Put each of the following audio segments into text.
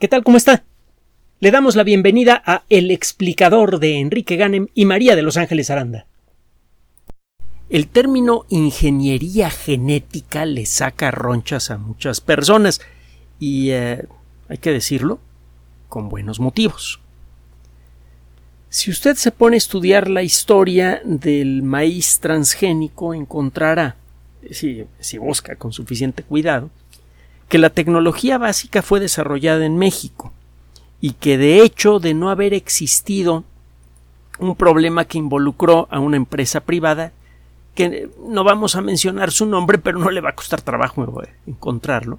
¿Qué tal? ¿Cómo está? Le damos la bienvenida a El explicador de Enrique Ganem y María de Los Ángeles Aranda. El término ingeniería genética le saca ronchas a muchas personas y eh, hay que decirlo con buenos motivos. Si usted se pone a estudiar la historia del maíz transgénico, encontrará, si, si busca con suficiente cuidado, que la tecnología básica fue desarrollada en México y que de hecho de no haber existido un problema que involucró a una empresa privada que no vamos a mencionar su nombre pero no le va a costar trabajo encontrarlo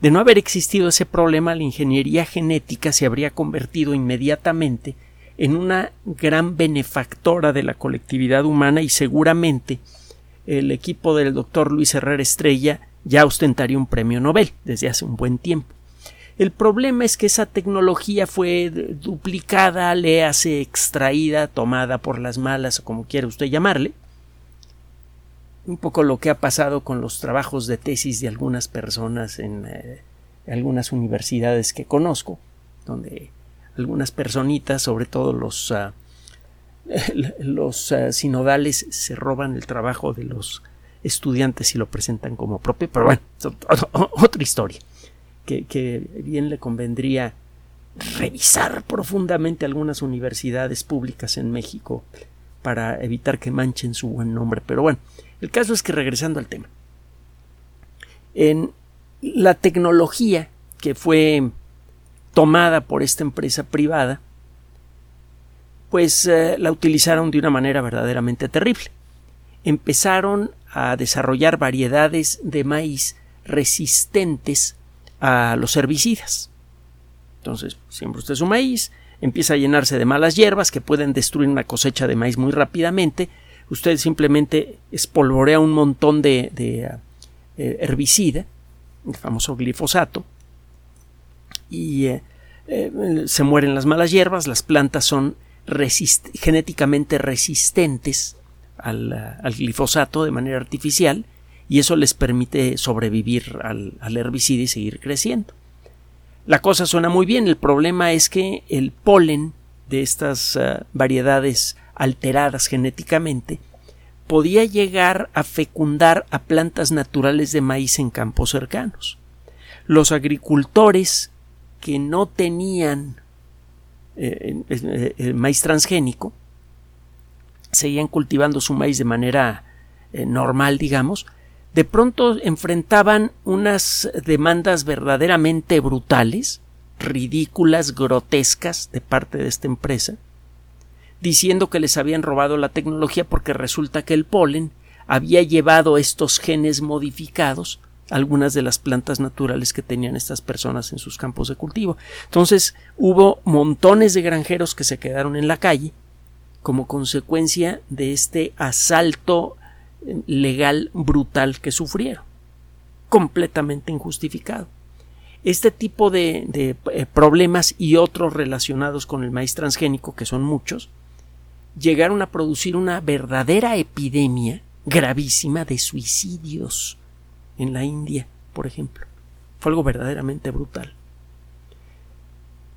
de no haber existido ese problema la ingeniería genética se habría convertido inmediatamente en una gran benefactora de la colectividad humana y seguramente el equipo del doctor Luis Herrera Estrella ya ostentaría un premio Nobel desde hace un buen tiempo. El problema es que esa tecnología fue duplicada, le hace extraída, tomada por las malas, o como quiera usted llamarle. Un poco lo que ha pasado con los trabajos de tesis de algunas personas en eh, algunas universidades que conozco, donde algunas personitas, sobre todo los, ah, los ah, sinodales, se roban el trabajo de los estudiantes y lo presentan como propio, pero bueno, otra historia que, bien le convendría revisar profundamente algunas universidades públicas en México para evitar que manchen su buen nombre. Pero bueno, el caso es que regresando al tema, en la tecnología que fue tomada por esta empresa privada, pues eh, la utilizaron de una manera verdaderamente terrible. Empezaron a desarrollar variedades de maíz resistentes a los herbicidas. Entonces, siembra usted su maíz, empieza a llenarse de malas hierbas que pueden destruir una cosecha de maíz muy rápidamente. Usted simplemente espolvorea un montón de, eh, herbicida, el famoso glifosato, y eh, eh, se mueren las malas hierbas, las plantas son genéticamente resistentes al, glifosato de manera artificial y eso les permite sobrevivir al, herbicida y seguir creciendo. La cosa suena muy bien, el problema es que el polen de estas eh, variedades alteradas genéticamente podía llegar a fecundar a plantas naturales de maíz en campos cercanos. Los agricultores que no tenían eh, maíz transgénico seguían cultivando su maíz de manera eh, normal, digamos, de pronto enfrentaban unas demandas verdaderamente brutales, ridículas, grotescas de parte de esta empresa, diciendo que les habían robado la tecnología porque resulta que el polen había llevado estos genes modificados a algunas de las plantas naturales que tenían estas personas en sus campos de cultivo. Entonces hubo montones de granjeros que se quedaron en la calle como consecuencia de este asalto legal brutal que sufrieron, completamente injustificado. Este tipo de, eh, problemas y otros relacionados con el maíz transgénico, que son muchos, llegaron a producir una verdadera epidemia gravísima de suicidios en la India, por ejemplo. Fue algo verdaderamente brutal.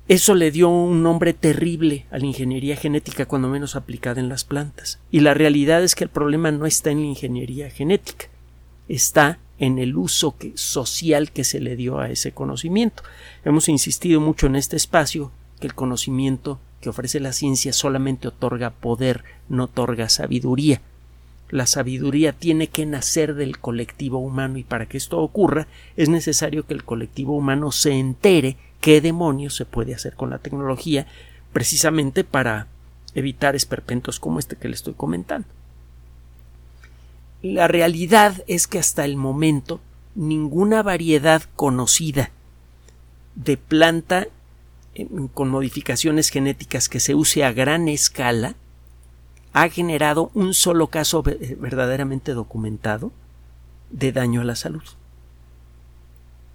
Eso le dio un nombre terrible a la ingeniería genética, cuando menos aplicada en las plantas. Y la realidad es que el problema no está en la ingeniería genética, está en el uso social que se le dio a ese conocimiento. Hemos insistido mucho en este espacio que el conocimiento que ofrece la ciencia solamente otorga poder, no otorga sabiduría. La sabiduría tiene que nacer del colectivo humano y para que esto ocurra es necesario que el colectivo humano se entere qué demonios se puede hacer con la tecnología precisamente para evitar esperpentos como este que le estoy comentando. La realidad es que hasta el momento ninguna variedad conocida de planta con modificaciones genéticas que se use a gran escala ha generado un solo caso verdaderamente documentado de daño a la salud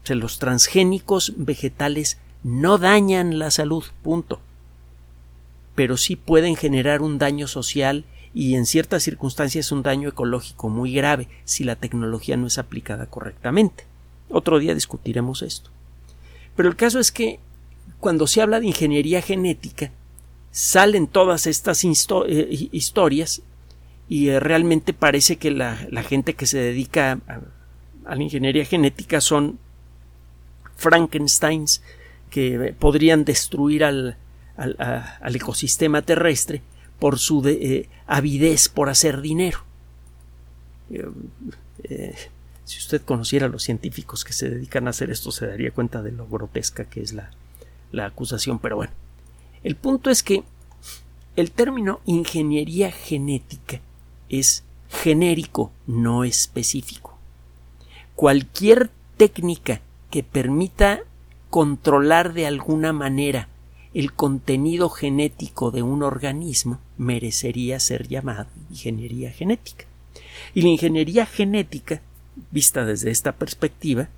los transgénicos vegetales no dañan la salud, punto. Pero sí pueden generar un daño social y en ciertas circunstancias un daño ecológico muy grave si la tecnología no es aplicada correctamente. Otro día discutiremos esto. Pero el caso es que cuando se habla de ingeniería genética, salen todas estas eh, historias y eh, realmente parece que la, gente que se dedica a, la ingeniería genética son Frankensteins que podrían destruir al, ecosistema terrestre por su eh, avidez por hacer dinero. si usted conociera a los científicos que se dedican a hacer esto, se daría cuenta de lo grotesca que es la, la acusación, pero bueno. El punto es que el término ingeniería genética es genérico, no específico. Cualquier técnica que permita controlar de alguna manera el contenido genético de un organismo merecería ser llamada ingeniería genética. Y la ingeniería genética, vista desde esta perspectiva,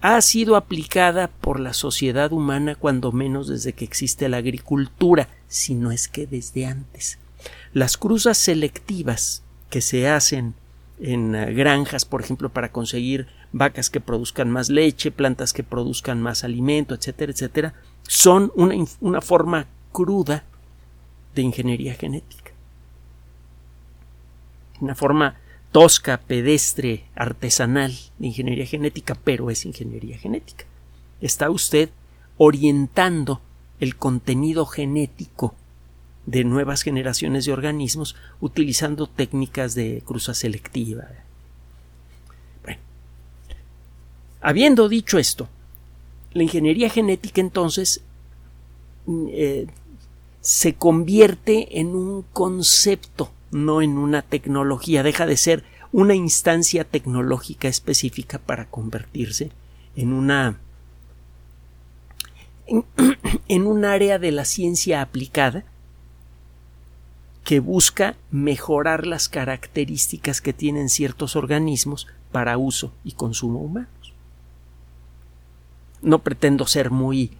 ha sido aplicada por la sociedad humana cuando menos desde que existe la agricultura, si no es que desde antes. Las cruzas selectivas que se hacen en eh, granjas, por ejemplo, para conseguir vacas que produzcan más leche, plantas que produzcan más alimento, etcétera, etcétera, son una, una forma cruda de ingeniería genética. Una forma tosca, pedestre, artesanal de ingeniería genética, pero es ingeniería genética. Está usted orientando el contenido genético de nuevas generaciones de organismos utilizando técnicas de cruza selectiva. Bueno, habiendo dicho esto, la ingeniería genética entonces mm, eh, se convierte en un concepto no en una tecnología, deja de ser una instancia tecnológica específica para convertirse en una en, un área de la ciencia aplicada que busca mejorar las características que tienen ciertos organismos para uso y consumo humanos. No pretendo ser muy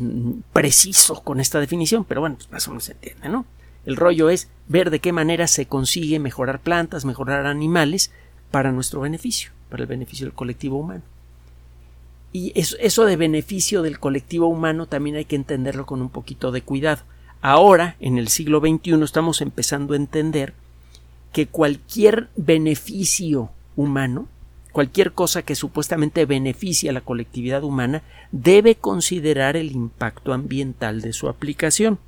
mm, preciso con esta definición, pero bueno, pues más o menos se entiende, ¿no? El rollo es ver de qué manera se consigue mejorar plantas, mejorar animales para nuestro beneficio, para el beneficio del colectivo humano. Y eso, de beneficio del colectivo humano también hay que entenderlo con un poquito de cuidado. Ahora, en el siglo XXI, estamos empezando a entender que cualquier beneficio humano, cualquier cosa que supuestamente beneficie a la colectividad humana, debe considerar el impacto ambiental de su aplicación.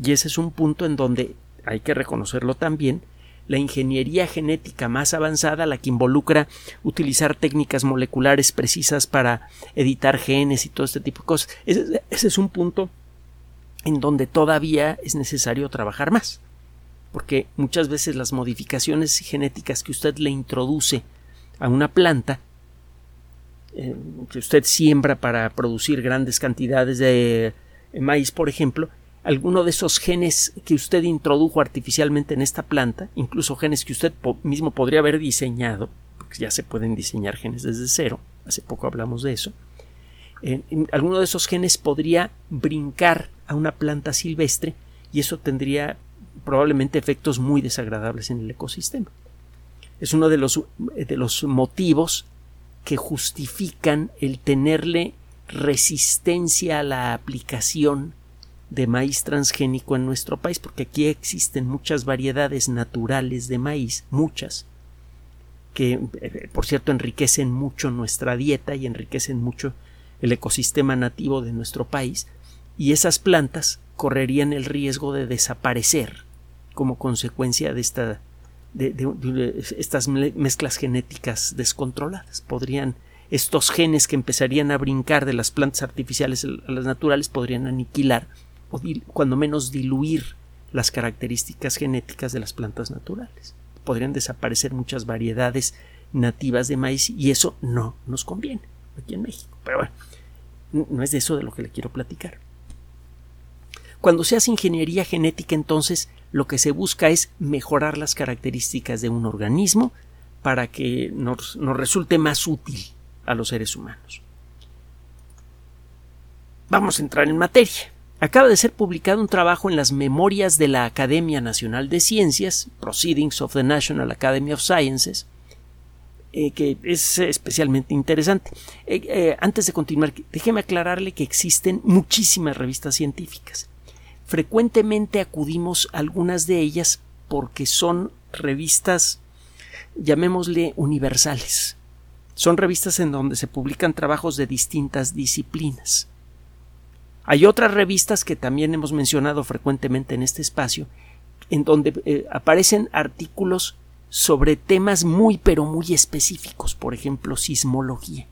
Y ese es un punto en donde hay que reconocerlo también, la ingeniería genética más avanzada, la que involucra utilizar técnicas moleculares precisas para editar genes y todo este tipo de cosas. Ese, es un punto en donde todavía es necesario trabajar más. Porque muchas veces las modificaciones genéticas que usted le introduce a una planta, eh, que usted siembra para producir grandes cantidades de maíz, por ejemplo, alguno de esos genes que usted introdujo artificialmente en esta planta, incluso genes que usted mismo podría haber diseñado, porque ya se pueden diseñar genes desde cero, hace poco hablamos de eso, eh, alguno de esos genes podría brincar a una planta silvestre y eso tendría probablemente efectos muy desagradables en el ecosistema. Es uno de los, de los motivos que justifican el tenerle resistencia a la aplicación de maíz transgénico en nuestro país, porque aquí existen muchas variedades naturales de maíz, muchas, que eh, por cierto enriquecen mucho nuestra dieta y enriquecen mucho el ecosistema nativo de nuestro país, y esas plantas correrían el riesgo de desaparecer como consecuencia de esta de, estas mezclas genéticas descontroladas. Podrían estos genes que empezarían a brincar de las plantas artificiales a las naturales podrían aniquilar o cuando menos diluir las características genéticas de las plantas naturales. Podrían desaparecer muchas variedades nativas de maíz y eso no nos conviene aquí en México. Pero bueno, no es de eso de lo que le quiero platicar. Cuando se hace ingeniería genética, entonces lo que se busca es mejorar las características de un organismo para que nos, nos resulte más útil a los seres humanos. Vamos a entrar en materia. Acaba de ser publicado un trabajo en las memorias de la Academia Nacional de Ciencias, Proceedings of the National Academy of Sciences, eh, que es especialmente interesante. Eh, eh, antes de continuar, déjeme aclararle que existen muchísimas revistas científicas. Frecuentemente acudimos a algunas de ellas porque son revistas, llamémosle universales. Son revistas en donde se publican trabajos de distintas disciplinas. Hay otras revistas que también hemos mencionado frecuentemente en este espacio, en donde aparecen artículos sobre temas muy pero muy específicos, por ejemplo, sismología.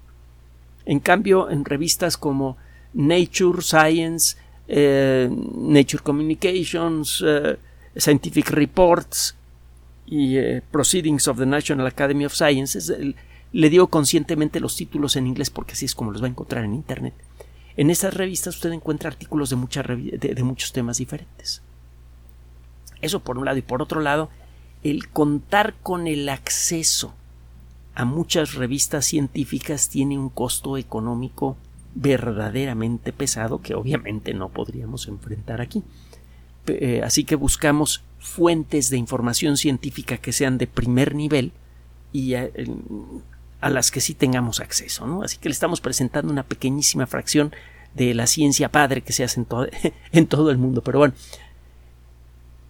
En cambio, en revistas como Nature, Science, eh, Nature Communications, eh, Scientific Reports y eh, Proceedings of the National Academy of Sciences, le digo conscientemente los títulos en inglés porque así es como los va a encontrar en Internet. En esas revistas usted encuentra artículos de, de muchos temas diferentes. Eso por un lado. Y por otro lado, el contar con el acceso a muchas revistas científicas tiene un costo económico verdaderamente pesado que obviamente no podríamos enfrentar aquí. Eh, así que buscamos fuentes de información científica que sean de primer nivel y a, las que sí tengamos acceso. ¿no? Así que le estamos presentando una pequeñísima fracción de la ciencia padre que se hace en, en todo el mundo. Pero bueno,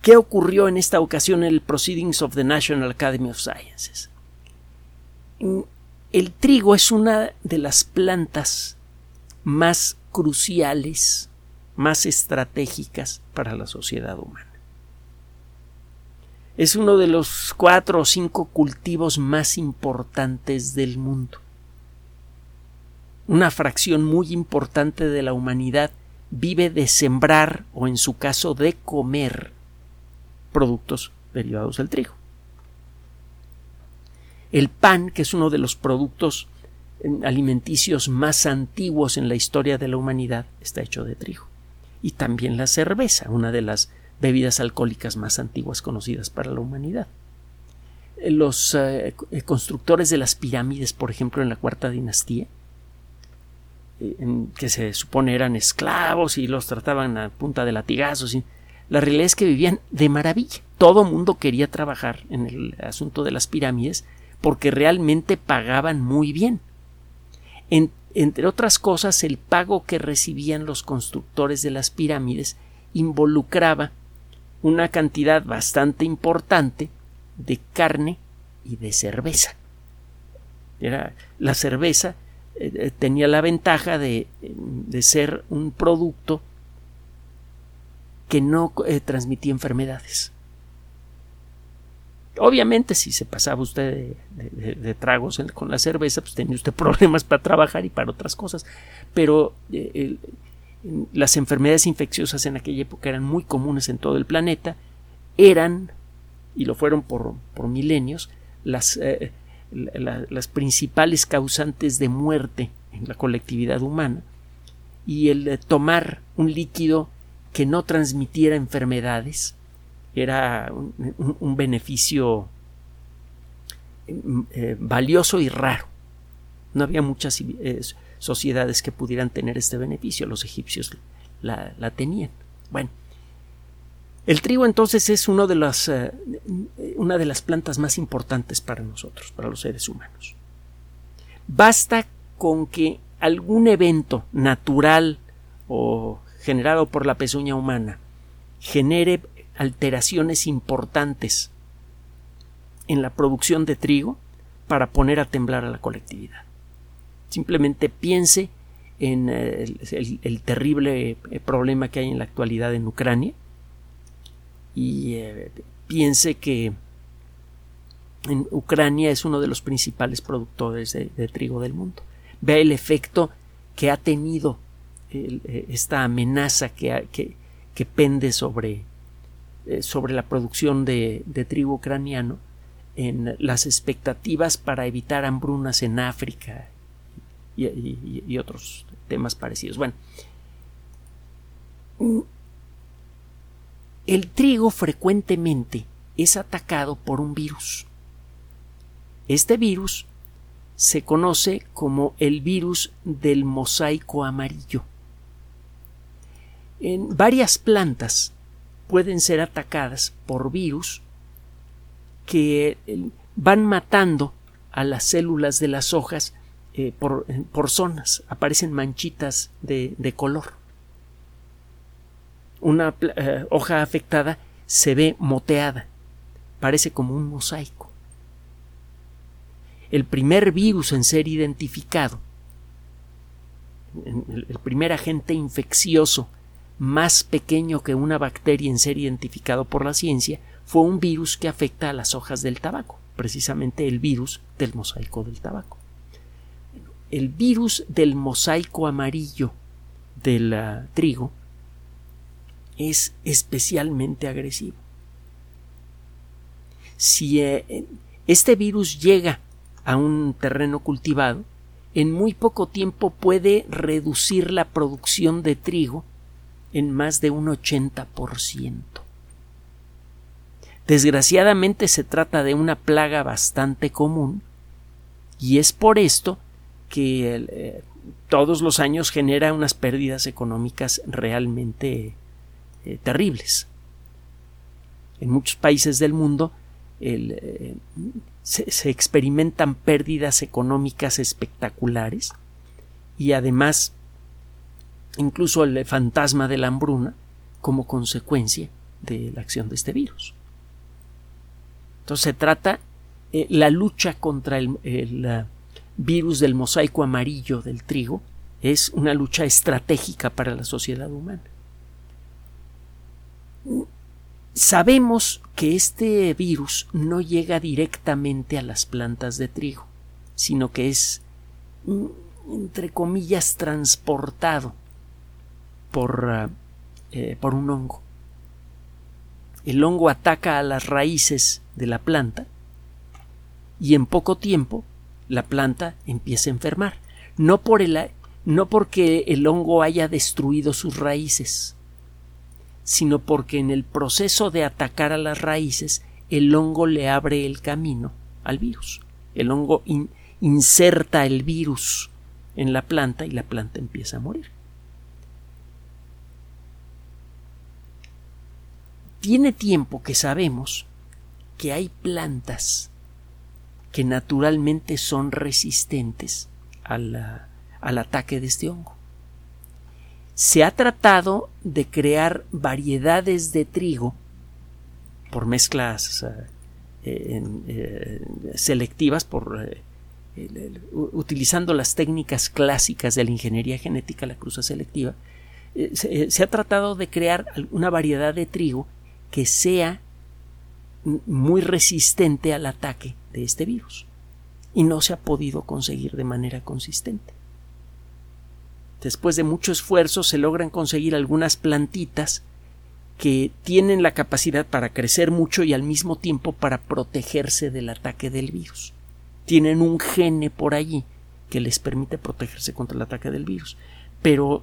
¿Qué ocurrió en esta ocasión en el Proceedings of the National Academy of Sciences? El trigo es una de las plantas más cruciales, más estratégicas para la sociedad humana. Es uno de los cuatro o cinco cultivos más importantes del mundo. Una fracción muy importante de la humanidad vive de sembrar o en su caso de comer productos derivados del trigo. El pan, que es uno de los productos alimenticios más antiguos en la historia de la humanidad, está hecho de trigo. Y también la cerveza, una de las bebidas alcohólicas más antiguas conocidas para la humanidad. Los eh, constructores de las pirámides, por ejemplo, en la cuarta dinastía, eh, que se supone eran esclavos y los trataban a punta de latigazos, y la realidad es que vivían de maravilla. Todo mundo quería trabajar en el asunto de las pirámides porque realmente pagaban muy bien. Entre otras cosas, el pago que recibían los constructores de las pirámides involucraba una cantidad bastante importante de carne y de cerveza. Era, la cerveza eh, eh, tenía la ventaja de, de ser un producto que no eh, transmitía enfermedades. Obviamente, si se pasaba usted de, tragos con la cerveza, pues tenía usted problemas para trabajar y para otras cosas. Pero eh, las enfermedades infecciosas en aquella época eran muy comunes en todo el planeta. Eran, y lo fueron por, milenios, las, eh, las principales causantes de muerte en la colectividad humana. Y el tomar un líquido que no transmitiera enfermedades era un, beneficio eh, valioso y raro. No había muchas eh, sociedades que pudieran tener este beneficio. Los egipcios la, tenían. Bueno, el trigo entonces es uno de eh, una de las plantas más importantes para nosotros, para los seres humanos. Basta con que algún evento natural o generado por la pezuña humana genere alteraciones importantes en la producción de trigo para poner a temblar a la colectividad. Simplemente piense en eh, el, terrible eh, problema que hay en la actualidad en Ucrania y eh, piense que en Ucrania es uno de los principales productores de, trigo del mundo. Vea el efecto que ha tenido esta amenaza que, que, pende sobre, eh, sobre la producción de, trigo ucraniano en las expectativas para evitar hambrunas en África y, otros temas parecidos. Bueno, el trigo frecuentemente es atacado por un virus. Este virus se conoce como el virus del mosaico amarillo. En varias plantas pueden ser atacadas por virus que eh, van matando a las células de las hojas eh, por, por, zonas, aparecen manchitas de, de color. Una eh, hoja afectada se ve moteada, parece como un mosaico. El primer virus en ser identificado, el primer agente infeccioso más pequeño que una bacteria en ser identificado por la ciencia, fue un virus que afecta a las hojas del tabaco, precisamente el virus del mosaico del tabaco. El virus del mosaico amarillo del ah, trigo es especialmente agresivo. Si eh, este virus llega a un terreno cultivado, en muy poco tiempo puede reducir la producción de trigo en más de un 80%. Desgraciadamente se trata de una plaga bastante común y es por esto que eh, todos los años genera unas pérdidas económicas realmente eh, terribles. En muchos países del mundo eh, se, experimentan pérdidas económicas espectaculares y además incluso el fantasma de la hambruna como consecuencia de la acción de este virus. Entonces se trata eh, la lucha contra el, virus del mosaico amarillo del trigo es una lucha estratégica para la sociedad humana. Sabemos que este virus no llega directamente a las plantas de trigo, sino que es, mm, entre comillas, transportado por, ah, eh, por un hongo. El hongo ataca a las raíces de la planta y en poco tiempo la planta empieza a enfermar. No, por el, no porque el hongo haya destruido sus raíces, sino porque en el proceso de atacar a las raíces el hongo le abre el camino al virus. El hongo inserta el virus en la planta y la planta empieza a morir. Tiene tiempo que sabemos que hay plantas que naturalmente son resistentes al ataque de este hongo. Se ha tratado de crear variedades de trigo por mezclas eh, eh, selectivas, por, eh, utilizando las técnicas clásicas de la ingeniería genética, la cruza selectiva, se, ha tratado de crear una variedad de trigo que sea muy resistente al ataque de este virus. Y no se ha podido conseguir de manera consistente. Después de mucho esfuerzo se logran conseguir algunas plantitas que tienen la capacidad para crecer mucho y al mismo tiempo para protegerse del ataque del virus. Tienen un gene por allí que les permite protegerse contra el ataque del virus. Pero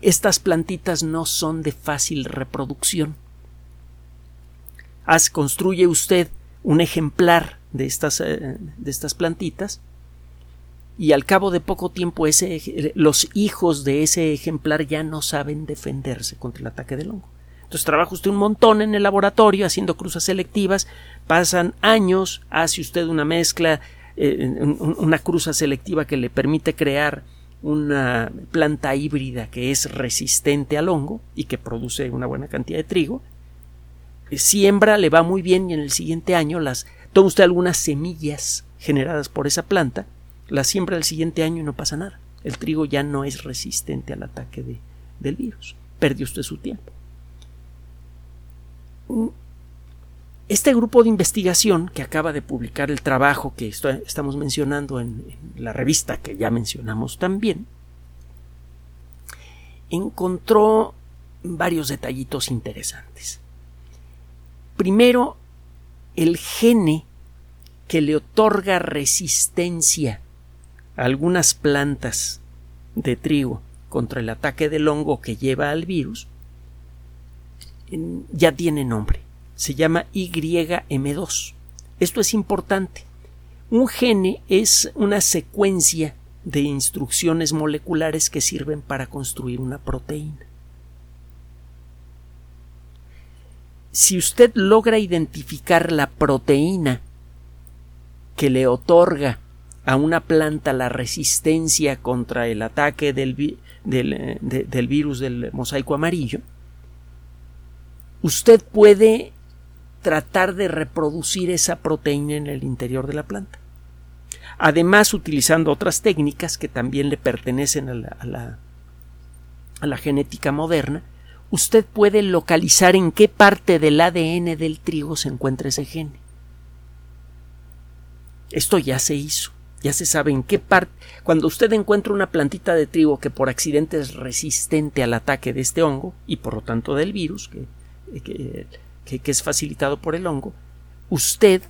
estas plantitas no son de fácil reproducción. Haz, construye usted un ejemplar de estas, eh, de estas plantitas y al cabo de poco tiempo ese, los hijos de ese ejemplar ya no saben defenderse contra el ataque del hongo. Entonces trabaja usted un montón en el laboratorio haciendo cruzas selectivas, pasan años, hace usted una mezcla, eh, una cruza selectiva que le permite crear una planta híbrida que es resistente al hongo y que produce una buena cantidad de trigo, eh, siembra, le va muy bien y en el siguiente año las toma usted algunas semillas generadas por esa planta, las siembra el siguiente año y no pasa nada. El trigo ya no es resistente al ataque de, del virus. Perdió usted su tiempo. Este grupo de investigación que acaba de publicar el trabajo que estamos mencionando en, la revista que ya mencionamos también, encontró varios detallitos interesantes. Primero, el gene que le otorga resistencia a algunas plantas de trigo contra el ataque del hongo que lleva al virus ya tiene nombre se llama YM2. Esto es importante. Un gene es una secuencia de instrucciones moleculares que sirven para construir una proteína. Si usted logra identificar la proteína que le otorga a una planta la resistencia contra el ataque del, del, del virus del mosaico amarillo, usted puede tratar de reproducir esa proteína en el interior de la planta. Además, utilizando otras técnicas que también le pertenecen a la, a la, genética moderna, usted puede localizar en qué parte del ADN del trigo se encuentra ese gen. Esto ya se hizo, ya se sabe en qué parte. Cuando usted encuentra una plantita de trigo que por accidente es resistente al ataque de este hongo y por lo tanto del virus, que, que, es facilitado por el hongo, usted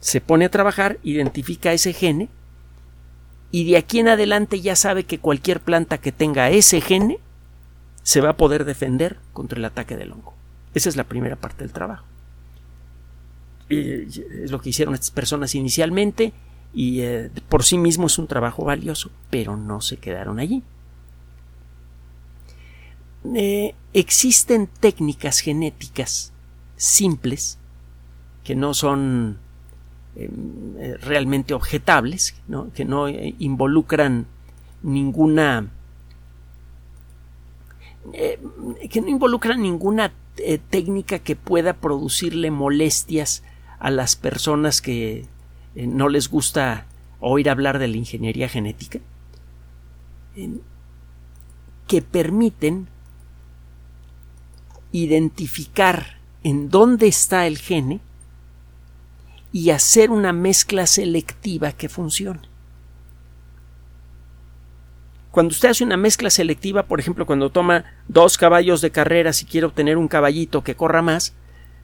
se pone a trabajar, identifica ese gene y de aquí en adelante ya sabe que cualquier planta que tenga ese gene se va a poder defender contra el ataque del hongo. Esa es la primera parte del trabajo. es lo que hicieron estas personas inicialmente y eh, por sí mismo es un trabajo valioso, pero no se quedaron allí. Eh, existen técnicas genéticas simples que no son em, eh, realmente objetables, que no involucran ninguna que no involucran ninguna técnica que pueda producirle molestias a las personas que eh, no les gusta oír hablar de la ingeniería genética, que permiten identificar en dónde está el gene y hacer una mezcla selectiva que funcione. Cuando usted hace una mezcla selectiva, por ejemplo, cuando toma dos caballos de carrera y quiere obtener un caballito que corra más,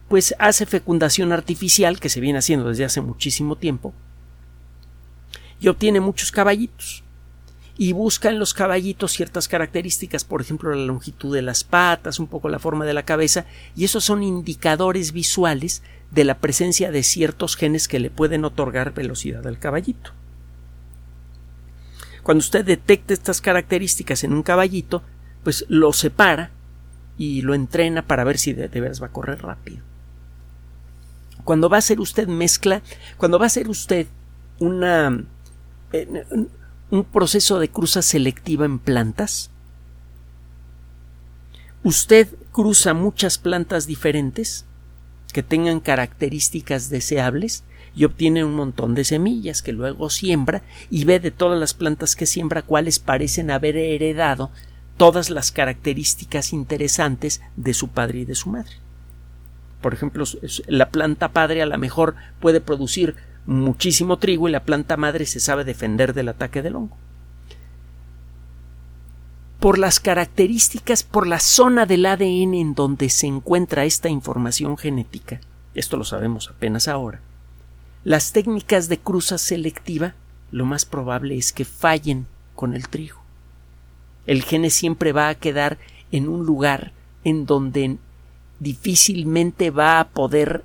pues hace fecundación artificial, que se viene haciendo desde hace muchísimo tiempo, y obtiene muchos caballitos. Y busca en los caballitos ciertas características, por ejemplo, la longitud de las patas, un poco la forma de la cabeza, y esos son indicadores visuales de la presencia de ciertos genes que le pueden otorgar velocidad al caballito. Cuando usted detecta estas características en un caballito, pues lo separa y lo entrena para ver si de, de veras va a correr rápido. Cuando va a hacer usted mezcla, cuando va a hacer usted una, eh, un proceso de cruza selectiva en plantas, usted cruza muchas plantas diferentes que tengan características deseables y obtiene un montón de semillas que luego siembra y ve de todas las plantas que siembra cuáles parecen haber heredado todas las características interesantes de su padre y de su madre. Por ejemplo, la planta padre a lo mejor puede producir muchísimo trigo y la planta madre se sabe defender del ataque del hongo. Por las características, por la zona del ADN en donde se encuentra esta información genética, esto lo sabemos apenas ahora, las técnicas de cruza selectiva lo más probable es que fallen con el trigo. El gene siempre va a quedar en un lugar en donde difícilmente va a poder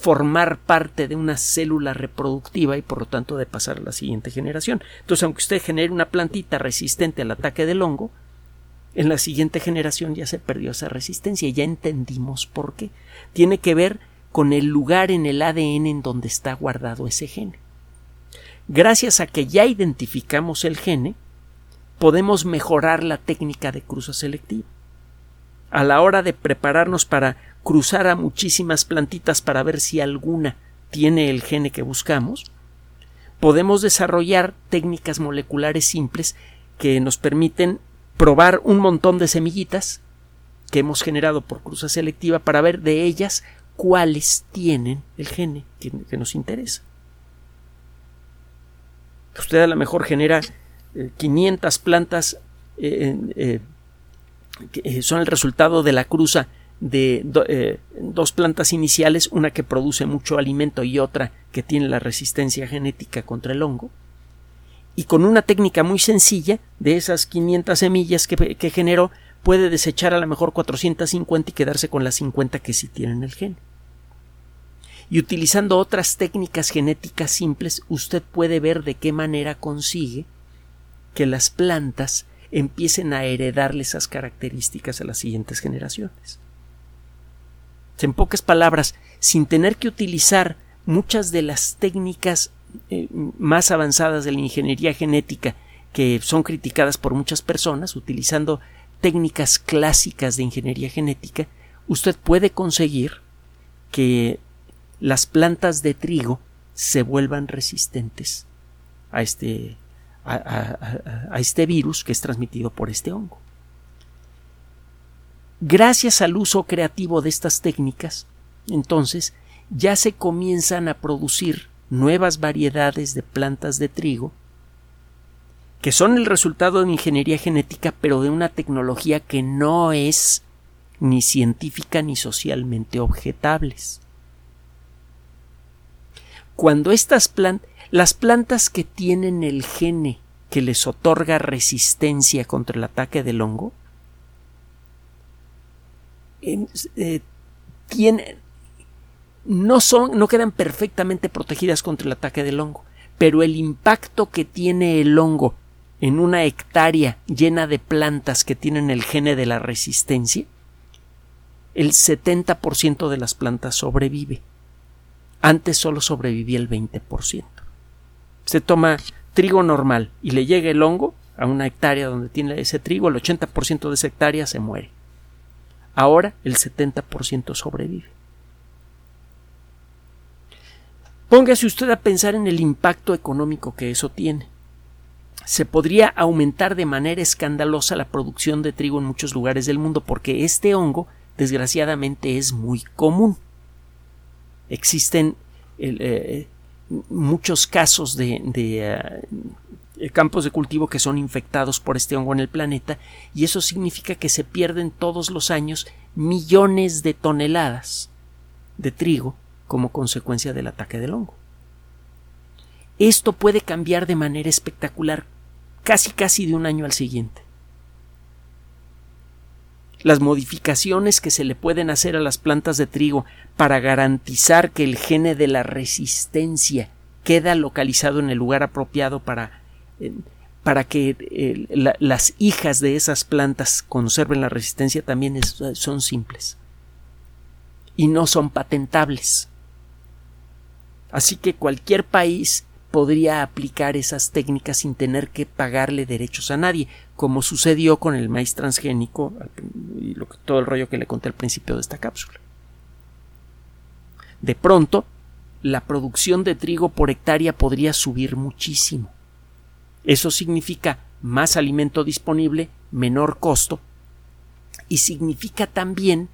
formar parte de una célula reproductiva y por lo tanto de pasar a la siguiente generación. Entonces, aunque usted genere una plantita resistente al ataque del hongo, en la siguiente generación ya se perdió esa resistencia y ya entendimos por qué. Tiene que ver con el lugar en el ADN en donde está guardado ese gene. Gracias a que ya identificamos el gene, podemos mejorar la técnica de cruza selectiva a la hora de prepararnos para cruzar a muchísimas plantitas para ver si alguna tiene el gene que buscamos, podemos desarrollar técnicas moleculares simples que nos permiten probar un montón de semillitas que hemos generado por cruza selectiva para ver de ellas cuáles tienen el gene que, nos interesa. Usted a lo mejor genera 500 eh, plantas eh, eh, que eh, son el resultado de la cruza de eh, dos plantas iniciales, una que produce mucho alimento y otra que tiene la resistencia genética contra el hongo. Y con una técnica muy sencilla, de esas 500 semillas que, que generó, puede desechar a lo mejor 450 y quedarse con las 50 que sí tienen el gen. Y utilizando otras técnicas genéticas simples, usted puede ver de qué manera consigue que las plantas empiecen a heredarle esas características a las siguientes generaciones. En pocas palabras, sin tener que utilizar muchas de las técnicas eh, más avanzadas de la ingeniería genética que son criticadas por muchas personas utilizando técnicas clásicas de ingeniería genética, usted puede conseguir que las plantas de trigo se vuelvan resistentes a este, a, este virus que es transmitido por este hongo. Gracias al uso creativo de estas técnicas, entonces ya se comienzan a producir nuevas variedades de plantas de trigo que son el resultado de ingeniería genética, pero de una tecnología que no es ni científica ni socialmente objetables. Cuando estas plantas, las plantas que tienen el gene que les otorga resistencia contra el ataque del hongo, eh, tienen, no son, no quedan perfectamente protegidas contra el ataque del hongo, pero el impacto que tiene el hongo en una hectárea llena de plantas que tienen el gene de la resistencia, el 70% de las plantas sobrevive. Antes solo sobrevivía el 20%. Se toma trigo normal y le llega el hongo a una hectárea donde tiene ese trigo, el 80% de esa hectárea se muere. Ahora el 70% sobrevive. Póngase usted a pensar en el impacto económico que eso tiene. Se podría aumentar de manera escandalosa la producción de trigo en muchos lugares del mundo porque este hongo, desgraciadamente, es muy común. Existen eh, muchos casos de, eh, campos de cultivo que son infectados por este hongo en el planeta y eso significa que se pierden todos los años millones de toneladas de trigo como consecuencia del ataque del hongo. Esto puede cambiar de manera espectacular casi casi de un año al siguiente. Las modificaciones que se le pueden hacer a las plantas de trigo para garantizar que el gene de la resistencia queda localizado en el lugar apropiado para, eh, para que eh, las hijas de esas plantas conserven la resistencia también son simples y no son patentables. Así que cualquier país podría aplicar esas técnicas sin tener que pagarle derechos a nadie, como sucedió con el maíz transgénico y todo el rollo que le conté al principio de esta cápsula. De pronto, la producción de trigo por hectárea podría subir muchísimo. Eso significa más alimento disponible, menor costo, y significa también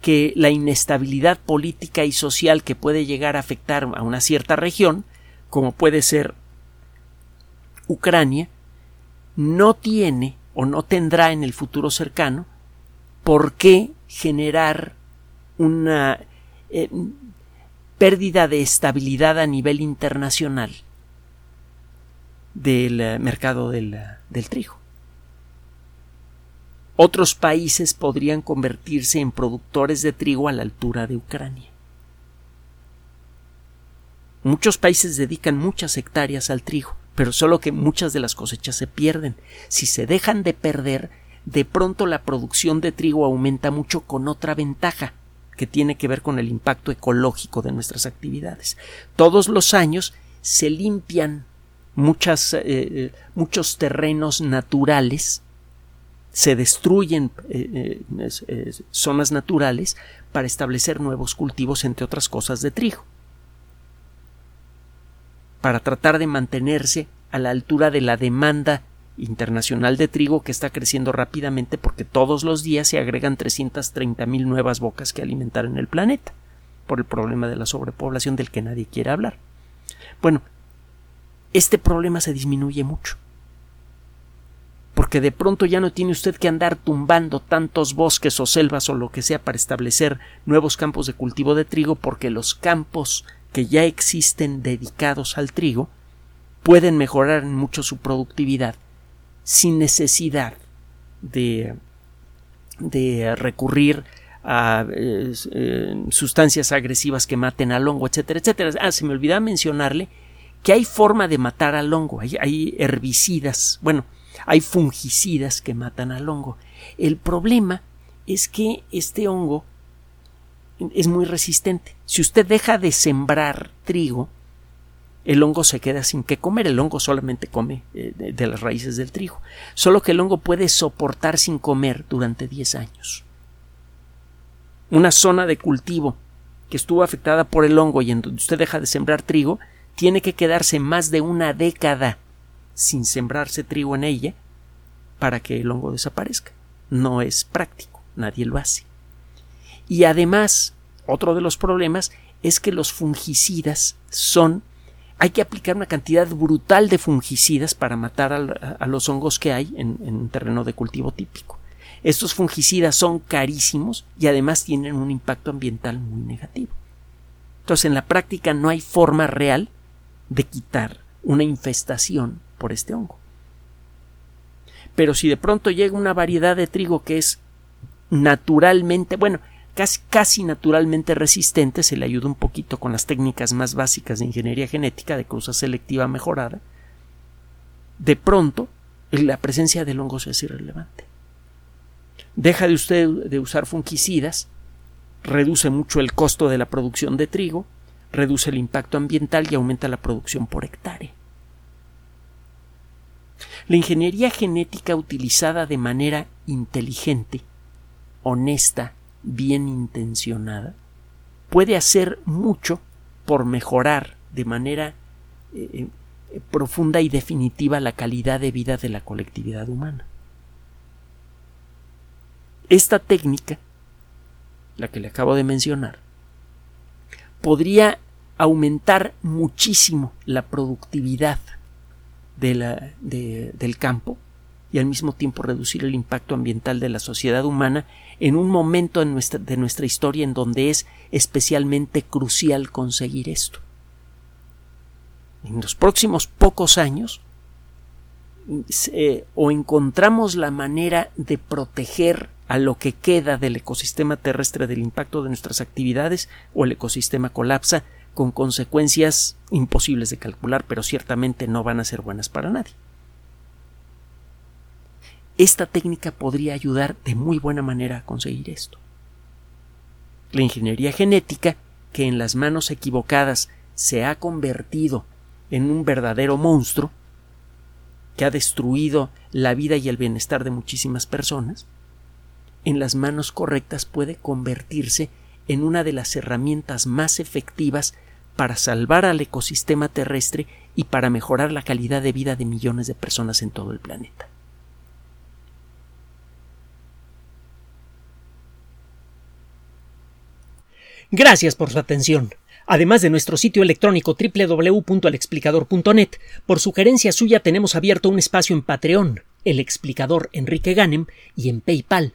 que la inestabilidad política y social que puede llegar a afectar a una cierta región, como puede ser Ucrania, no tiene o no tendrá en el futuro cercano por qué generar una eh, pérdida de estabilidad a nivel internacional del eh, mercado del, eh, del trigo. Otros países podrían convertirse en productores de trigo a la altura de Ucrania. Muchos países dedican muchas hectáreas al trigo, pero solo que muchas de las cosechas se pierden. Si se dejan de perder, de pronto la producción de trigo aumenta mucho con otra ventaja que tiene que ver con el impacto ecológico de nuestras actividades. Todos los años se limpian muchas, eh, eh, muchos terrenos naturales se destruyen eh, zonas naturales para establecer nuevos cultivos, entre otras cosas, de trigo, para tratar de mantenerse a la altura de la demanda internacional de trigo que está creciendo rápidamente porque todos los días se agregan 330 mil nuevas bocas que alimentar en el planeta por el problema de la sobrepoblación del que nadie quiere hablar. Bueno, este problema se disminuye mucho porque de pronto ya no tiene usted que andar tumbando tantos bosques o selvas o lo que sea para establecer nuevos campos de cultivo de trigo, porque los campos que ya existen dedicados al trigo pueden mejorar mucho su productividad sin necesidad de, de recurrir a eh, eh, sustancias agresivas que maten al hongo, etcétera, etcétera. Ah, se me olvidaba mencionarle que hay forma de matar al hongo, hay, hay herbicidas, bueno, hay fungicidas que matan al hongo. El problema es que este hongo es muy resistente. Si usted deja de sembrar trigo, el hongo se queda sin qué comer. El hongo solamente come eh, de, de, las raíces del trigo. Solo que el hongo puede soportar sin comer durante 10 años. Una zona de cultivo que estuvo afectada por el hongo y en donde usted deja de sembrar trigo, tiene que quedarse más de una década sin sembrarse trigo en ella para que el hongo desaparezca. No es práctico, nadie lo hace. Y además, otro de los problemas es que los fungicidas son hay que aplicar una cantidad brutal de fungicidas para matar a, los hongos que hay en, en, un terreno de cultivo típico. Estos fungicidas son carísimos y además tienen un impacto ambiental muy negativo. Entonces, en la práctica no hay forma real de quitar una infestación por este hongo. Pero si de pronto llega una variedad de trigo que es naturalmente, bueno, casi, casi naturalmente resistente, se le ayuda un poquito con las técnicas más básicas de ingeniería genética, de cruza selectiva mejorada, de pronto la presencia del hongo hace irrelevante. Deja de usted de usar fungicidas, reduce mucho el costo de la producción de trigo, reduce el impacto ambiental y aumenta la producción por hectárea. La ingeniería genética utilizada de manera inteligente, honesta, bien intencionada, puede hacer mucho por mejorar de manera eh, eh, profunda y definitiva la calidad de vida de la colectividad humana. Esta técnica, la que le acabo de mencionar, podría aumentar muchísimo la productividad de la, de, del campo y al mismo tiempo reducir el impacto ambiental de la sociedad humana en un momento en nuestra, de nuestra historia en donde es especialmente crucial conseguir esto. En los próximos pocos años o encontramos la manera de proteger a lo que queda del ecosistema terrestre del impacto de nuestras actividades o el ecosistema colapsa con consecuencias imposibles de calcular, pero ciertamente no van a ser buenas para nadie. Esta técnica podría ayudar de muy buena manera a conseguir esto. La ingeniería genética, que en las manos equivocadas se ha convertido en un verdadero monstruo, que ha destruido la vida y el bienestar de muchísimas personas, en las manos correctas puede convertirse en una de las herramientas más efectivas para salvar al ecosistema terrestre y para mejorar la calidad de vida de millones de personas en todo el planeta. Gracias por su atención. Además de nuestro sitio electrónico www.alexplicador.net, por sugerencia suya tenemos abierto un espacio en Patreon, el explicador Enrique Ganem, y en PayPal,